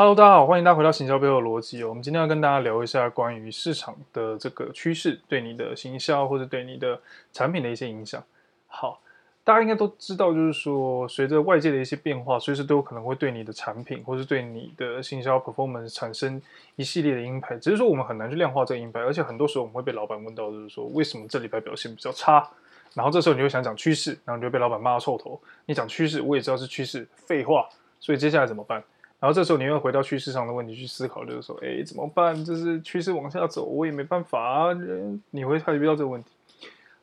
Hello，大家好，欢迎大家回到行销背后的逻辑。我们今天要跟大家聊一下关于市场的这个趋势对你的行销或者对你的产品的一些影响。好，大家应该都知道，就是说随着外界的一些变化，随时都有可能会对你的产品或是对你的行销 performance 产生一系列的 impact。只是说我们很难去量化这个 impact，而且很多时候我们会被老板问到，就是说为什么这礼拜表现比较差？然后这时候你就想讲趋势，然后你就被老板骂到臭头。你讲趋势，我也知道是趋势，废话。所以接下来怎么办？然后这时候你又回到趋势上的问题去思考，就是说，哎，怎么办？就是趋势往下走，我也没办法啊。你会开始遇到这个问题。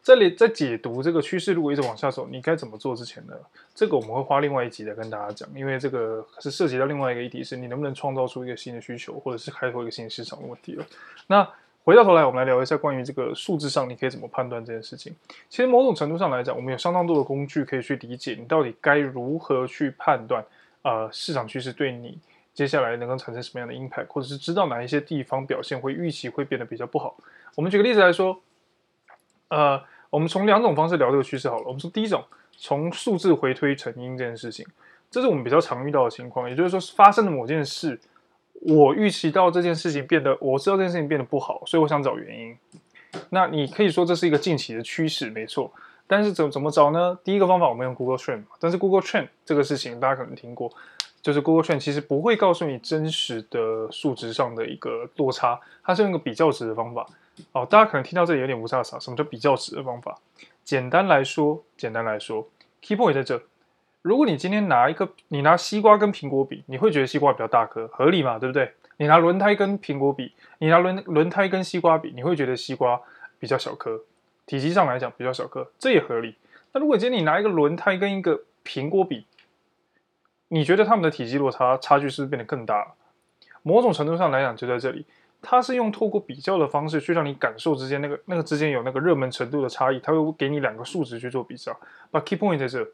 这里在解读这个趋势如果一直往下走，你该怎么做之前呢？这个我们会花另外一集来跟大家讲，因为这个是涉及到另外一个议题，是你能不能创造出一个新的需求，或者是开拓一个新的市场的问题了。那回到头来，我们来聊一下关于这个数字上你可以怎么判断这件事情。其实某种程度上来讲，我们有相当多的工具可以去理解你到底该如何去判断。呃，市场趋势对你接下来能够产生什么样的 impact，或者是知道哪一些地方表现会预期会变得比较不好。我们举个例子来说，呃，我们从两种方式聊这个趋势好了。我们说第一种，从数字回推成因这件事情，这是我们比较常遇到的情况。也就是说，发生了某件事，我预期到这件事情变得，我知道这件事情变得不好，所以我想找原因。那你可以说这是一个近期的趋势，没错。但是怎怎么找呢？第一个方法我们用 Google Trend，但是 Google Trend 这个事情大家可能听过，就是 Google Trend 其实不会告诉你真实的数值上的一个落差，它是用一个比较值的方法。哦，大家可能听到这里有点雾煞煞，什么叫比较值的方法？简单来说，简单来说，key point 在这。如果你今天拿一个，你拿西瓜跟苹果比，你会觉得西瓜比较大颗，合理嘛？对不对？你拿轮胎跟苹果比，你拿轮轮胎跟西瓜比，你会觉得西瓜比较小颗。体积上来讲比较小颗，这也合理。那如果今天你拿一个轮胎跟一个苹果比，你觉得它们的体积落差差距是不是变得更大？某种程度上来讲就在这里，它是用透过比较的方式去让你感受之间那个那个之间有那个热门程度的差异，它会给你两个数值去做比较。把 key point 在这，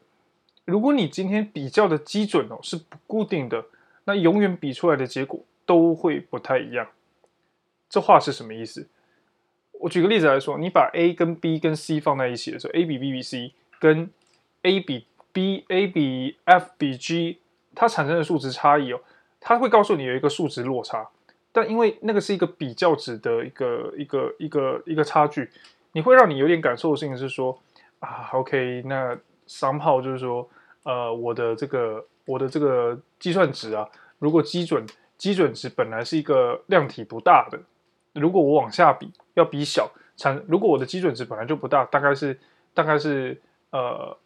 如果你今天比较的基准哦是不固定的，那永远比出来的结果都会不太一样。这话是什么意思？我举个例子来说，你把 A 跟 B 跟 C 放在一起的时候，A 比 B 比 C，跟 A 比 B，A 比 F 比 G，它产生的数值差异哦，它会告诉你有一个数值落差，但因为那个是一个比较值的一个一个一个一个差距，你会让你有点感受性是说啊，OK，那商号就是说，呃，我的这个我的这个计算值啊，如果基准基准值本来是一个量体不大的。如果我往下比，要比小产。如果我的基准值本来就不大，大概是大概是呃，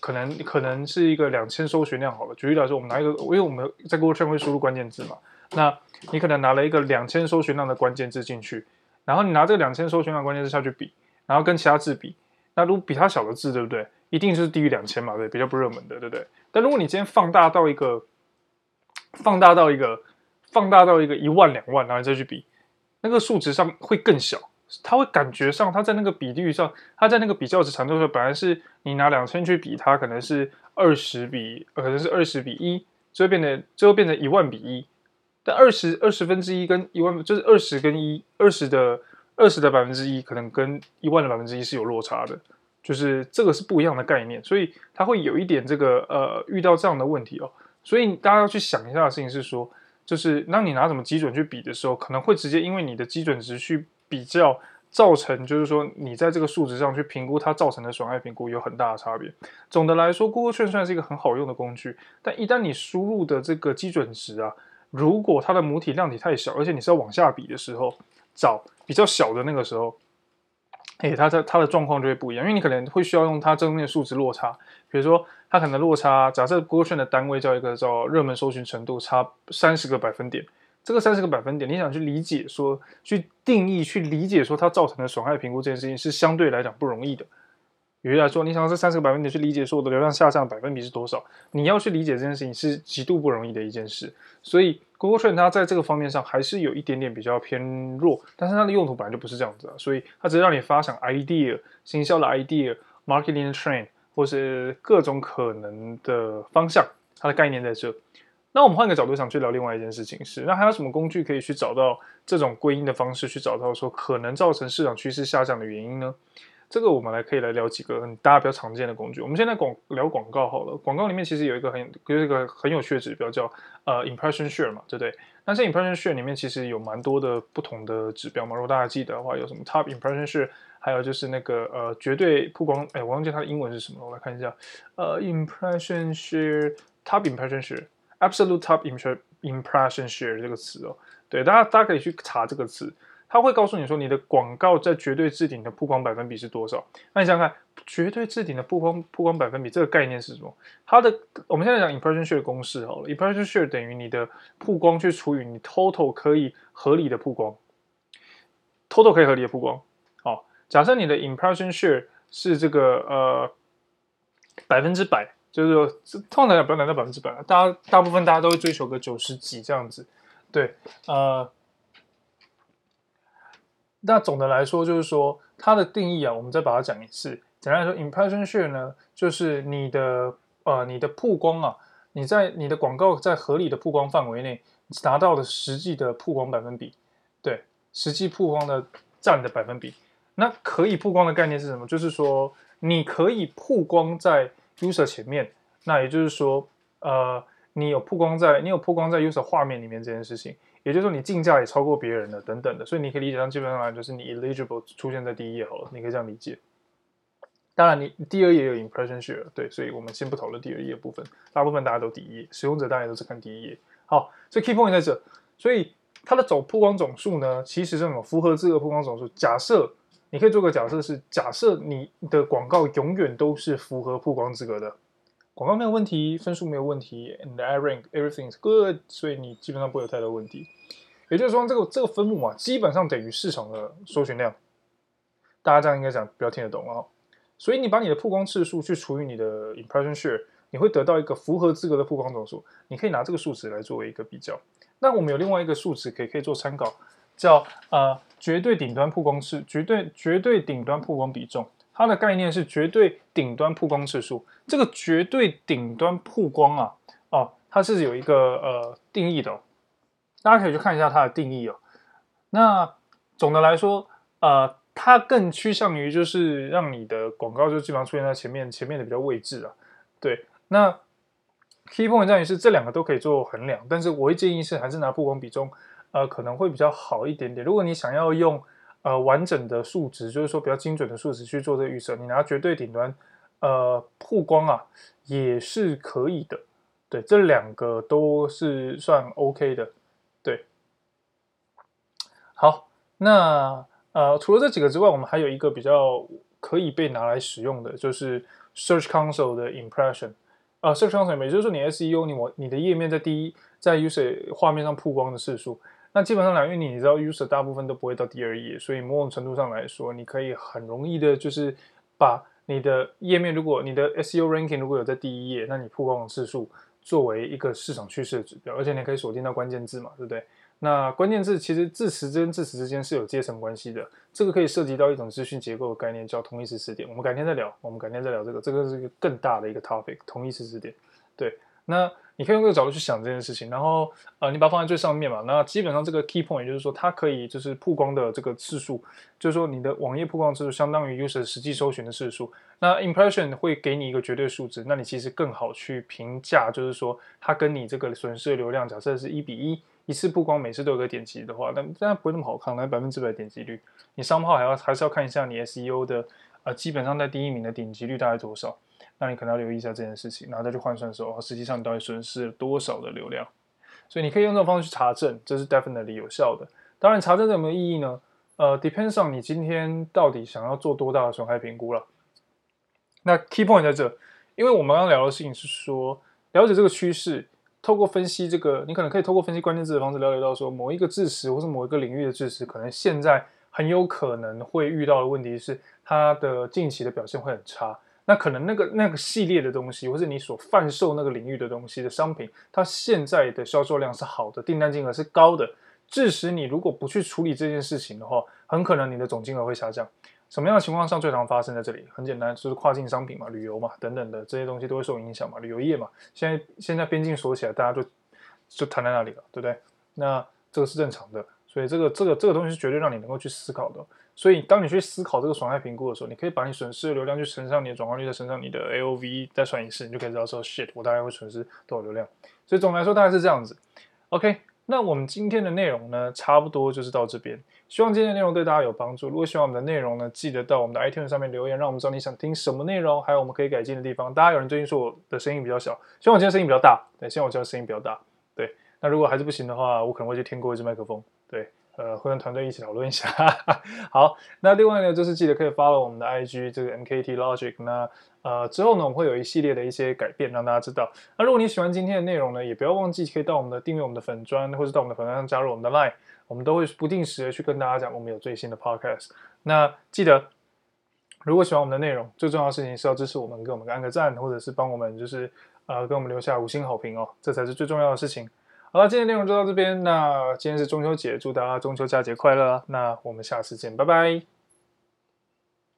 可能可能是一个两千搜寻量好了。举例来说，我们拿一个，因为我们在 Google 上会输入关键字嘛，那你可能拿了一个两千搜寻量的关键字进去，然后你拿这个两千搜寻量关键字下去比，然后跟其他字比，那如果比它小的字，对不对？一定是低于两千嘛，对，比较不热门的，对不对？但如果你今天放大到一个，放大到一个，放大到一个一万两万，然后再去比。那个数值上会更小，它会感觉上，它在那个比率上，它在那个比较值长度上，本来是你拿两千去比，它可能是二十比，可能是二十比一，最后变成最后变成一万比一。但二十二十分之一跟一万，就是二十跟一，二十的二十的百分之一，可能跟一万的百分之一是有落差的，就是这个是不一样的概念，所以它会有一点这个呃遇到这样的问题哦，所以大家要去想一下的事情是说。就是当你拿什么基准去比的时候，可能会直接因为你的基准值去比较，造成就是说你在这个数值上去评估它造成的损害评估有很大的差别。总的来说，Google Trend 虽然是一个很好用的工具，但一旦你输入的这个基准值啊，如果它的母体量体太小，而且你是要往下比的时候，找比较小的那个时候。诶，它它它的状况就会不一样，因为你可能会需要用它正面数值落差，比如说它可能落差，假设波圈的单位叫一个叫热门搜寻程度，差三十个百分点，这个三十个百分点，你想去理解说，去定义，去理解说它造成的损害评估这件事情是相对来讲不容易的。比如来说，你想要这三十个百分点去理解说我的流量下降百分比是多少，你要去理解这件事情是极度不容易的一件事。所以 Google Trend 它在这个方面上还是有一点点比较偏弱，但是它的用途本来就不是这样子啊，所以它只是让你发想 idea、行销的 idea、marketing trend 或是各种可能的方向，它的概念在这。那我们换个角度想去聊另外一件事情是，那还有什么工具可以去找到这种归因的方式，去找到说可能造成市场趋势下降的原因呢？这个我们来可以来聊几个很大家比较常见的工具。我们现在广聊广告好了，广告里面其实有一个很有一个很有趣的指标叫呃 impression share 嘛，对不对？但是 impression share 里面其实有蛮多的不同的指标嘛。如果大家记得的话，有什么 top impression share，还有就是那个呃绝对曝光，哎，我忘记它的英文是什么了，我来看一下。呃，impression share，top impression share，absolute top impression share 这个词哦，对，大家大家可以去查这个词。他会告诉你说，你的广告在绝对置顶的曝光百分比是多少？那你想想看，绝对置顶的曝光曝光百分比这个概念是什么？它的我们现在讲 impression share 公式好了，impression share 等于你的曝光去除以你 total 可以合理的曝光，total 可以合理的曝光。好，假设你的 impression share 是这个呃百分之百，就是说通常来讲不要拿到百分之百，大家大部分大家都会追求个九十几这样子，对，呃。那总的来说，就是说它的定义啊，我们再把它讲一次。简单来说，impression share 呢，就是你的呃你的曝光啊，你在你的广告在合理的曝光范围内达到的实际的曝光百分比，对，实际曝光的占的百分比。那可以曝光的概念是什么？就是说你可以曝光在 user 前面，那也就是说，呃，你有曝光在你有曝光在 user 画面里面这件事情。也就是说，你竞价也超过别人了，等等的，所以你可以理解上，基本上来就是你 eligible 出现在第一页好了，你可以这样理解。当然，你第二页有 impression share，对，所以我们先不讨论第二页部分，大部分大家都第一页，使用者大家都是看第一页。好，所以 key point 在这，所以它的总曝光总数呢，其实是什么？符合资格曝光总数。假设你可以做个假设是，假设你的广告永远都是符合曝光资格的。广告没有问题，分数没有问题，and I rank everything is good，所以你基本上不会有太多问题。也就是说，这个这个分母啊，基本上等于市场的搜寻量。大家这样应该讲比较听得懂啊。所以你把你的曝光次数去除以你的 impression share，你会得到一个符合资格的曝光总数。你可以拿这个数值来作为一个比较。那我们有另外一个数值可以可以做参考，叫呃绝对顶端曝光次，绝对绝对顶端曝光比重。它的概念是绝对顶端曝光次数，这个绝对顶端曝光啊，哦，它是有一个呃定义的，大家可以去看一下它的定义哦。那总的来说，呃，它更趋向于就是让你的广告就基本上出现在前面，前面的比较位置啊。对，那 key point 在于是这两个都可以做衡量，但是我会建议是还是拿曝光比重，呃，可能会比较好一点点。如果你想要用。呃，完整的数值就是说比较精准的数值去做这个预测，你拿绝对顶端，呃，曝光啊也是可以的。对，这两个都是算 OK 的。好，那呃，除了这几个之外，我们还有一个比较可以被拿来使用的，就是 Search Console 的 Impression。啊、呃，Search Console 也就是说你 SEO 你我你的页面在第一在 User 画面上曝光的次数。那基本上来，因为你知道，user 大部分都不会到第二页，所以某种程度上来说，你可以很容易的，就是把你的页面，如果你的 SEO ranking 如果有在第一页，那你曝光的次数作为一个市场趋势的指标，而且你可以锁定到关键字嘛，对不对？那关键字其实字词跟字词之间是有阶层关系的，这个可以涉及到一种资讯结构的概念，叫同义词词典。我们改天再聊，我们改天再聊这个，这个是一个更大的一个 topic，同义词词典。对，那。你可以用这个角度去想这件事情，然后呃，你把它放在最上面嘛。那基本上这个 key point 也就是说，它可以就是曝光的这个次数，就是说你的网页曝光次数相当于 user 实际搜寻的次数。那 impression 会给你一个绝对数值，那你其实更好去评价，就是说它跟你这个损失的流量，假设是一比一，一次曝光每次都有个点击的话，那这样不会那么好看，那百分之百点击率。你商号还要还是要看一下你 SEO 的呃，基本上在第一名的点击率大概多少。那你可能要留意一下这件事情，然后再去换算的时候，实际上你到底损失了多少的流量？所以你可以用这种方式去查证，这是 definitely 有效的。当然，查证这有没有意义呢？呃，depends on 你今天到底想要做多大的损害评估了。那 key point 在这，因为我们刚刚聊的事情是说，了解这个趋势，透过分析这个，你可能可以透过分析关键字的方式了解到说，某一个知识或是某一个领域的知识，可能现在很有可能会遇到的问题是，它的近期的表现会很差。那可能那个那个系列的东西，或是你所贩售那个领域的东西的商品，它现在的销售量是好的，订单金额是高的，致使你如果不去处理这件事情的话，很可能你的总金额会下降。什么样的情况上最常发生在这里？很简单，就是跨境商品嘛，旅游嘛，等等的这些东西都会受影响嘛，旅游业嘛。现在现在边境锁起来，大家就就瘫在那里了，对不对？那这个是正常的。所以这个这个这个东西是绝对让你能够去思考的。所以当你去思考这个损害评估的时候，你可以把你损失的流量去乘上你的转化率，再乘上你的 AOV，再算一次，你就可以知道说 shit，我大概会损失多少流量。所以总的来说大概是这样子。OK，那我们今天的内容呢，差不多就是到这边。希望今天的内容对大家有帮助。如果喜欢我们的内容呢，记得到我们的 iTunes 上面留言，让我们知道你想听什么内容，还有我们可以改进的地方。大家有人最近说我的声音比较小，希望我今天声音比较大。对，希望我今天声音比较大。对，那如果还是不行的话，我可能会去添购一支麦克风。对。呃，会跟团队一起讨论一下。好，那另外呢，就是记得可以 follow 我们的 IG 这个 MKT Logic。那呃之后呢，我们会有一系列的一些改变，让大家知道。那如果你喜欢今天的内容呢，也不要忘记可以到我们的订阅我们的粉专，或者到我们的粉专上加入我们的 Line，我们都会不定时的去跟大家讲我们有最新的 Podcast。那记得，如果喜欢我们的内容，最重要的事情是要支持我们，给我们按个赞，或者是帮我们就是呃给我们留下五星好评哦，这才是最重要的事情。好了，今天内容就到这边。那今天是中秋节，祝大家中秋佳节快乐。那我们下次见，拜拜。